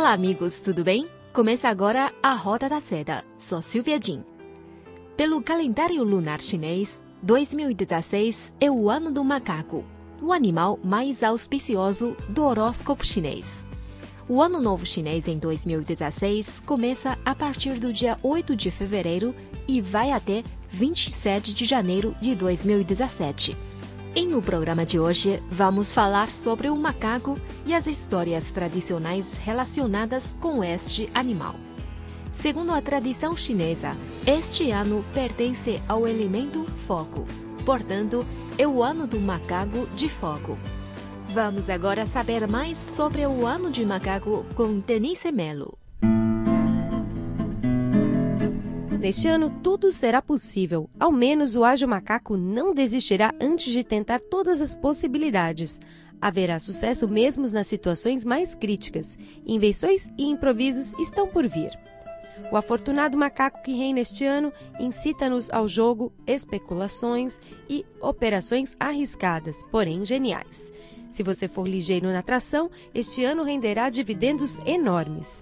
Olá, amigos, tudo bem? Começa agora a Roda da Seda. Sou Silvia Jin. Pelo calendário lunar chinês, 2016 é o ano do macaco, o animal mais auspicioso do horóscopo chinês. O Ano Novo Chinês em 2016 começa a partir do dia 8 de fevereiro e vai até 27 de janeiro de 2017 e no programa de hoje, vamos falar sobre o macaco e as histórias tradicionais relacionadas com este animal. Segundo a tradição chinesa, este ano pertence ao elemento fogo, portanto, é o ano do macaco de fogo. Vamos agora saber mais sobre o ano de macaco com Denise Melo. Neste ano, tudo será possível. Ao menos o ágil macaco não desistirá antes de tentar todas as possibilidades. Haverá sucesso mesmo nas situações mais críticas. Invenções e improvisos estão por vir. O afortunado macaco que reina este ano incita-nos ao jogo, especulações e operações arriscadas, porém geniais. Se você for ligeiro na tração, este ano renderá dividendos enormes.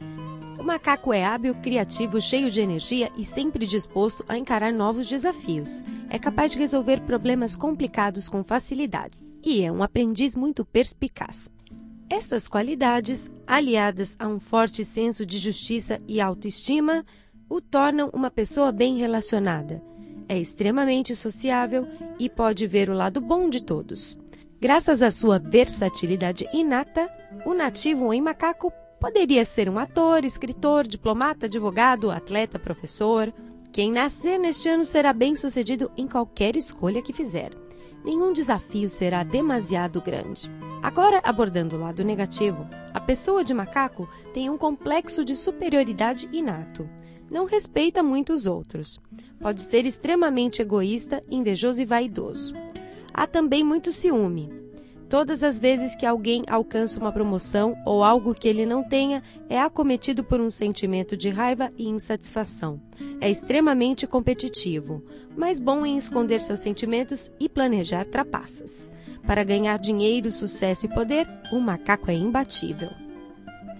O macaco é hábil, criativo, cheio de energia e sempre disposto a encarar novos desafios. É capaz de resolver problemas complicados com facilidade e é um aprendiz muito perspicaz. Estas qualidades, aliadas a um forte senso de justiça e autoestima, o tornam uma pessoa bem relacionada. É extremamente sociável e pode ver o lado bom de todos. Graças à sua versatilidade inata, o nativo em macaco Poderia ser um ator, escritor, diplomata, advogado, atleta, professor. Quem nascer neste ano será bem sucedido em qualquer escolha que fizer. Nenhum desafio será demasiado grande. Agora, abordando o lado negativo, a pessoa de macaco tem um complexo de superioridade inato. Não respeita muito os outros. Pode ser extremamente egoísta, invejoso e vaidoso. Há também muito ciúme. Todas as vezes que alguém alcança uma promoção ou algo que ele não tenha, é acometido por um sentimento de raiva e insatisfação. É extremamente competitivo, mas bom em esconder seus sentimentos e planejar trapaças. Para ganhar dinheiro, sucesso e poder, o macaco é imbatível.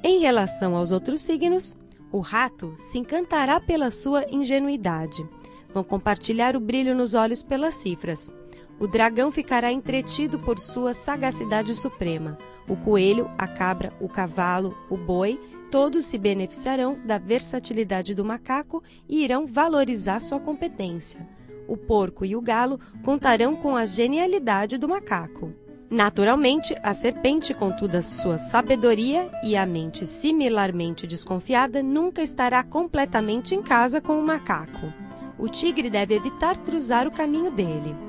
Em relação aos outros signos, o rato se encantará pela sua ingenuidade. Vão compartilhar o brilho nos olhos pelas cifras. O dragão ficará entretido por sua sagacidade suprema. O coelho, a cabra, o cavalo, o boi, todos se beneficiarão da versatilidade do macaco e irão valorizar sua competência. O porco e o galo contarão com a genialidade do macaco. Naturalmente, a serpente, com toda a sua sabedoria e a mente similarmente desconfiada, nunca estará completamente em casa com o macaco. O tigre deve evitar cruzar o caminho dele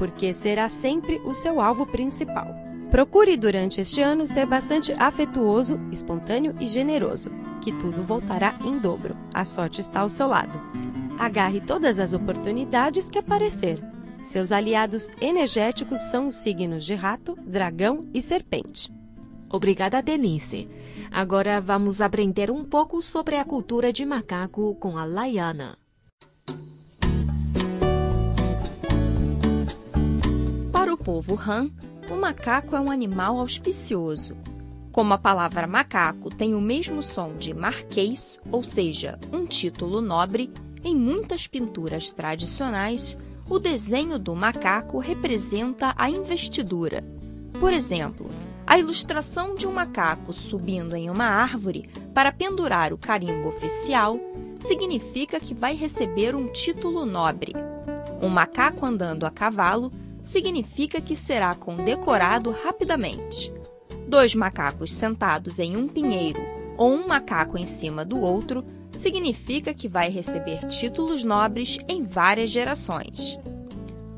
porque será sempre o seu alvo principal. Procure durante este ano ser bastante afetuoso, espontâneo e generoso, que tudo voltará em dobro. A sorte está ao seu lado. Agarre todas as oportunidades que aparecer. Seus aliados energéticos são os signos de rato, dragão e serpente. Obrigada, Denise. Agora vamos aprender um pouco sobre a cultura de macaco com a Laiana. Povo Han, o macaco é um animal auspicioso. Como a palavra macaco tem o mesmo som de marquês, ou seja, um título nobre, em muitas pinturas tradicionais, o desenho do macaco representa a investidura. Por exemplo, a ilustração de um macaco subindo em uma árvore para pendurar o carimbo oficial significa que vai receber um título nobre. Um macaco andando a cavalo significa que será condecorado rapidamente. Dois macacos sentados em um pinheiro ou um macaco em cima do outro significa que vai receber títulos nobres em várias gerações.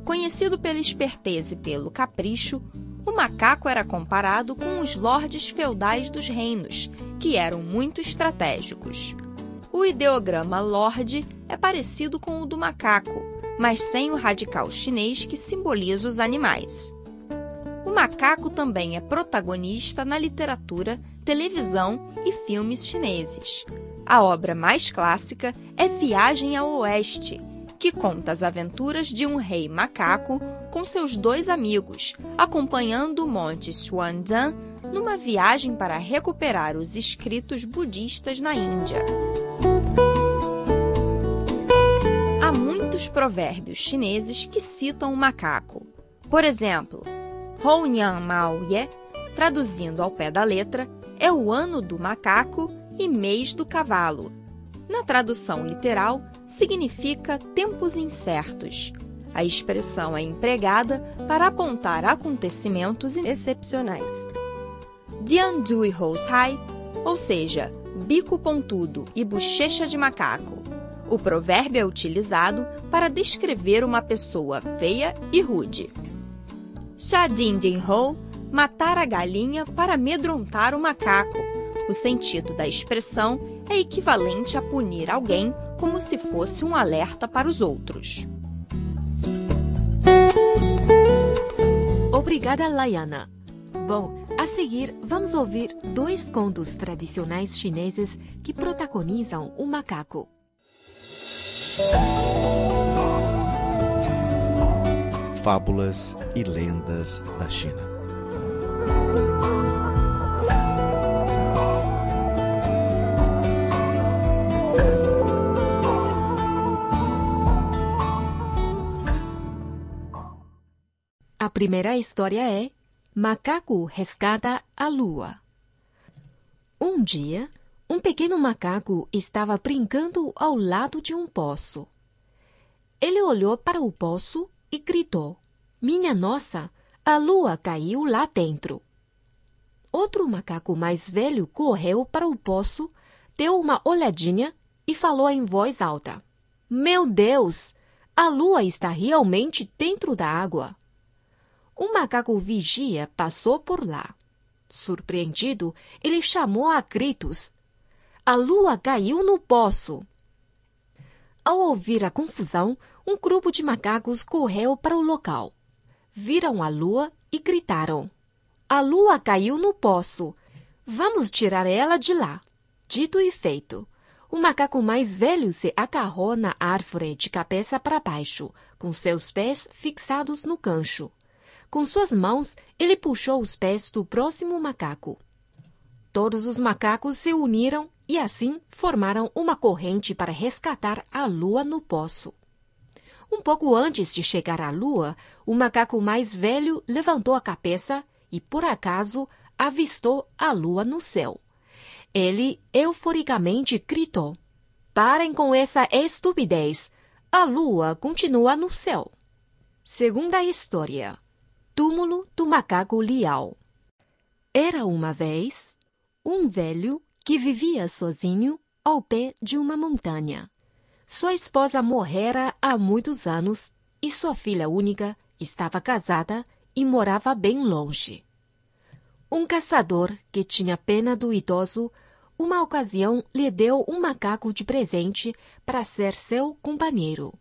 Conhecido pela esperteza e pelo capricho, o macaco era comparado com os lordes feudais dos reinos, que eram muito estratégicos. O ideograma lorde é parecido com o do macaco, mas sem o radical chinês que simboliza os animais. O macaco também é protagonista na literatura, televisão e filmes chineses. A obra mais clássica é Viagem ao Oeste, que conta as aventuras de um rei macaco com seus dois amigos, acompanhando o monte Xuanzang numa viagem para recuperar os escritos budistas na Índia. Muitos provérbios chineses que citam o macaco. Por exemplo, Hou Nian Mao Ye, traduzindo ao pé da letra, é o ano do macaco e mês do cavalo, na tradução literal, significa tempos incertos. A expressão é empregada para apontar acontecimentos excepcionais. Dian Dui Hou Sai, ou seja, bico pontudo e bochecha de macaco. O provérbio é utilizado para descrever uma pessoa feia e rude. Din Din Hou, matar a galinha para amedrontar o macaco. O sentido da expressão é equivalente a punir alguém como se fosse um alerta para os outros. Obrigada, Layana. Bom, a seguir vamos ouvir dois contos tradicionais chineses que protagonizam o macaco. Fábulas e lendas da China. primeira história é Macaco resgata a lua. Um dia, um pequeno macaco estava brincando ao lado de um poço. Ele olhou para o poço e gritou: Minha nossa, a lua caiu lá dentro. Outro macaco mais velho correu para o poço, deu uma olhadinha e falou em voz alta: Meu Deus, a lua está realmente dentro da água. Um macaco vigia passou por lá. Surpreendido, ele chamou a gritos. A lua caiu no poço. Ao ouvir a confusão, um grupo de macacos correu para o local. Viram a lua e gritaram: A lua caiu no poço. Vamos tirar ela de lá. Dito e feito. O macaco mais velho se agarrou na árvore de cabeça para baixo, com seus pés fixados no gancho. Com suas mãos, ele puxou os pés do próximo macaco. Todos os macacos se uniram e assim formaram uma corrente para resgatar a lua no poço. Um pouco antes de chegar à lua, o macaco mais velho levantou a cabeça e, por acaso, avistou a lua no céu. Ele euforicamente gritou: Parem com essa estupidez! A lua continua no céu. Segunda história. Túmulo do macaco Liao. Era uma vez um velho que vivia sozinho ao pé de uma montanha. Sua esposa morrera há muitos anos e sua filha única estava casada e morava bem longe. Um caçador que tinha pena do idoso, uma ocasião lhe deu um macaco de presente para ser seu companheiro.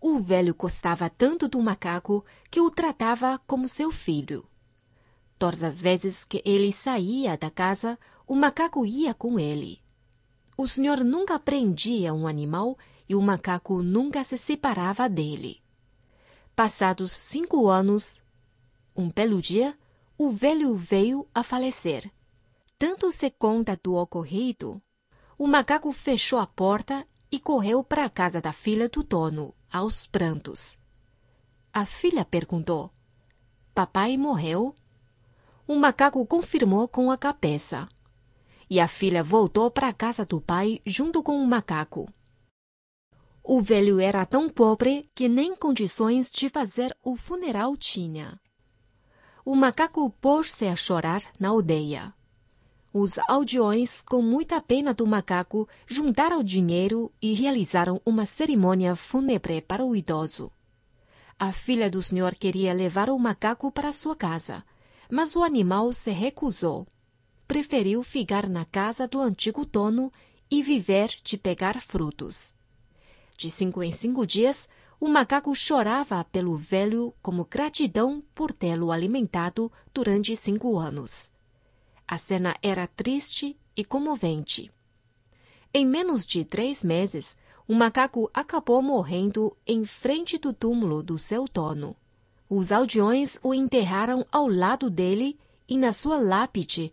O velho gostava tanto do macaco que o tratava como seu filho. Todas as vezes que ele saía da casa, o macaco ia com ele. O senhor nunca prendia um animal e o macaco nunca se separava dele. Passados cinco anos, um belo dia, o velho veio a falecer. Tanto se conta do ocorrido, o macaco fechou a porta e correu para a casa da filha do dono aos prantos. A filha perguntou: Papai morreu? O macaco confirmou com a cabeça. E a filha voltou para a casa do pai junto com o macaco. O velho era tão pobre que nem condições de fazer o funeral tinha. O macaco pôs-se a chorar na aldeia. Os aldeões, com muita pena do macaco, juntaram dinheiro e realizaram uma cerimônia fúnebre para o idoso. A filha do senhor queria levar o macaco para sua casa, Mas o animal se recusou. Preferiu ficar na casa do antigo dono e viver de pegar frutos. De cinco em cinco dias, o macaco chorava pelo velho como gratidão por tê-lo alimentado durante cinco anos. A cena era triste e comovente. Em menos de três meses, o macaco acabou morrendo em frente do túmulo do seu dono. Os aldeões o enterraram ao lado dele e na sua lápide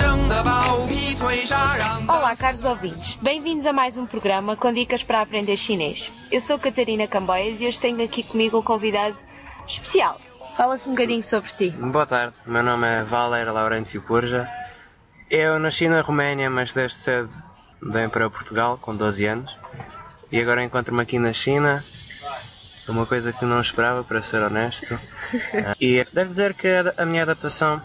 Olá, caros ouvintes. Bem-vindos a mais um programa com dicas para aprender chinês. Eu sou Catarina Camboias e hoje tenho aqui comigo um convidado especial. Fala-se um bocadinho sobre ti. Boa tarde, meu nome é Valer Laurentio Purja. Eu nasci na Roménia, mas desde cedo vim para Portugal com 12 anos. E agora encontro-me aqui na China. Uma coisa que não esperava, para ser honesto. Ah, E devo dizer que a minha adaptação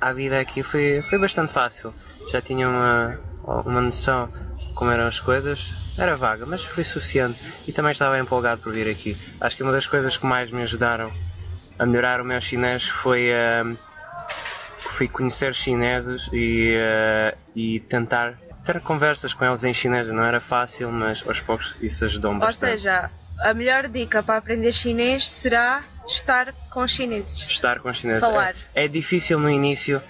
à vida aqui foi, foi bastante fácil. Já tinha uma, uma noção como eram as coisas. Era vaga, mas foi suficiente. E também estava empolgado por vir aqui. Acho que uma das coisas que mais me ajudaram a melhorar o meu chinês foi, ah, foi conhecer chineses e, ah, e tentar ter conversas com eles em chinês. Não era fácil, mas aos poucos isso ajudou Ou bastante. seja, a melhor dica para aprender chinês será estar com chineses. estar com os chineses. Falar. É, é difícil no início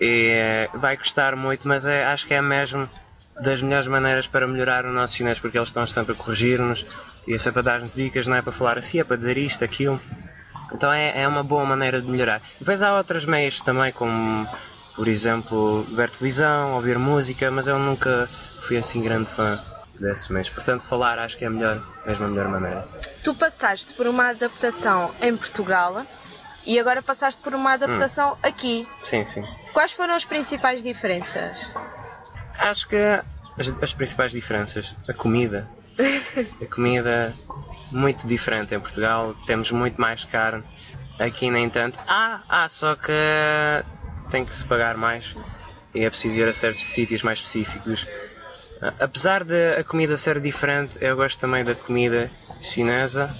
e eh, vai custar muito, mas é- acho que é mesmo das melhores maneiras para melhorar o nosso chinês, porque eles estão sempre a corrigir-nos e é sempre a dar-nos dicas, não é para falar assim, é para dizer isto, aquilo. Então é, é uma boa maneira de melhorar. Depois há outros meios também, como por exemplo ver televisão, ouvir música, mas eu nunca fui assim grande fã desses meios. Portanto, falar acho que é a melhor, mesmo a melhor maneira. Tu passaste por uma adaptação em Portugal e agora passaste por uma adaptação aqui. Sim, sim. Quais foram as principais diferenças? Acho que as, as principais diferenças, a comida. A comida muito diferente em Portugal, temos muito mais carne. Aqui nem tanto. Ah, ah, só que tem que se pagar mais e é preciso ir a certos sítios mais específicos. Apesar de a comida ser diferente, eu gosto também da comida chinesa.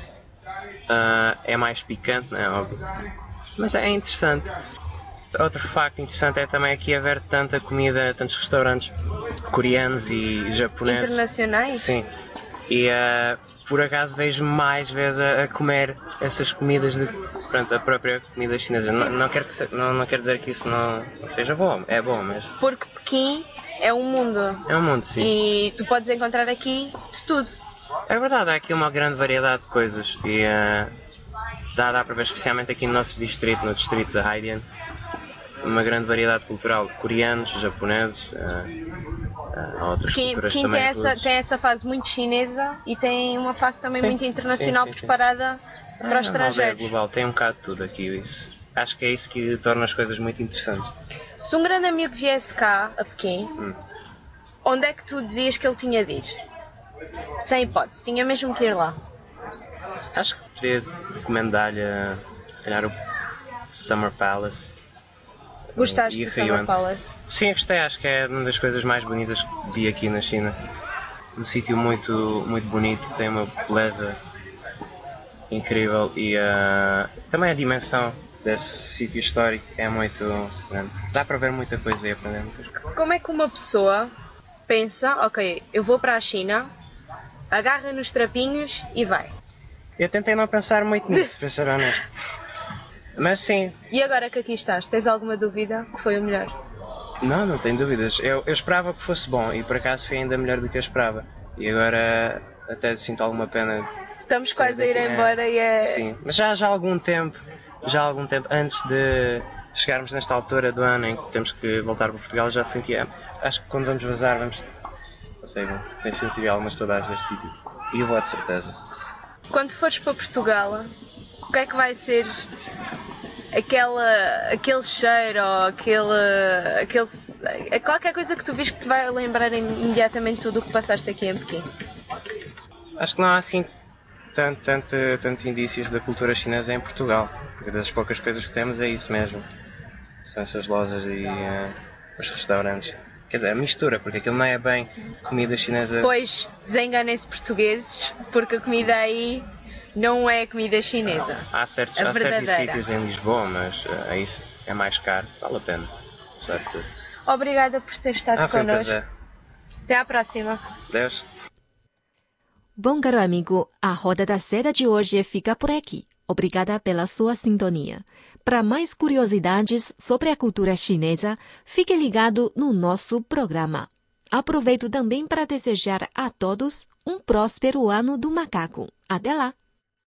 Ah, é mais picante, não é óbvio. Mas é interessante. Outro facto interessante é também aqui haver tanta comida, tantos restaurantes coreanos e japoneses. Internacionais? Sim. E ah, por acaso vejo mais vezes a, a comer essas comidas de pronto, a própria comida chinesa. Não, não, quero que se- não, não quero dizer que isso não, não seja bom, é bom, mas Porque Pequim é um mundo é um mundo sim. e tu podes encontrar aqui de tudo. É verdade, há aqui uma grande variedade de coisas e ah, dá, dá para ver, especialmente aqui no nosso distrito, no distrito de Haidian, uma grande variedade cultural, coreanos, japoneses, ah, há outras culturas também. tem, essa, tem essa fase muito chinesa e tem uma fase também Sim, muito internacional sim, sim, preparada para Ah, uma aldeia estrangeiros. global, tem um bocado de tudo aqui. Isso. Acho que é isso que torna as coisas muito interessantes. Se um grande amigo viesse cá, a Pequim, Hum. onde é que tu dizias que ele tinha de ir? Sem hipótese, tinha mesmo que ir lá. Acho que poderia recomendar-lhe, se calhar, o Summer Palace. Gostaste do Summer An- Palace? Sim, gostei. Acho que é uma das coisas mais bonitas que vi aqui na China. Um sítio muito, muito bonito, tem uma beleza incrível e ah, também a dimensão desse sítio histórico é muito grande. Dá para ver muita coisa e aprender muitas coisas. Como é que uma pessoa pensa, ok, eu vou para a China, agarra nos trapinhos e vai. Eu tentei não pensar muito nisso, para ser honesto. Mas sim, E agora que aqui estás, tens alguma dúvida que foi o melhor? não, não tenho dúvidas. Eu, eu esperava que fosse bom e por acaso foi ainda melhor do que eu esperava. E agora até sinto alguma pena. Estamos quase a ir é- embora e é. Sim, mas já, já há algum tempo, já há algum tempo antes de chegarmos nesta altura do ano em que temos que voltar para Portugal, já sentia. Acho que quando vamos vazar, vamos. Não sei, tenho sentido algumas saudades deste sítio. E eu vou de certeza. Quando fores para Portugal, o que é que vai ser aquela, aquele cheiro ou aquele, aquele. qualquer coisa que tu vês que te vai lembrar imediatamente tudo o que passaste aqui em Pequim? Acho que não há assim tanto, tanto, tantos indícios da cultura chinesa em Portugal. Porque das poucas coisas que temos é isso mesmo. São essas lojas e uh, os restaurantes. Quer dizer, a mistura, porque aquilo não é bem comida chinesa. Pois, desenganem-se portugueses, porque a comida aí não é comida chinesa. Há certos, há certos sítios em Lisboa, mas uh, é isso é mais caro, vale a pena. Apesar de tudo. Obrigada por ter estado ah, connosco. Até à próxima. Deus. Bom, caro amigo, a Roda da Seda de hoje fica por aqui. Obrigada pela sua sintonia. Para mais curiosidades sobre a cultura chinesa, fique ligado no nosso programa. Aproveito também para desejar a todos um próspero ano do macaco. Até lá!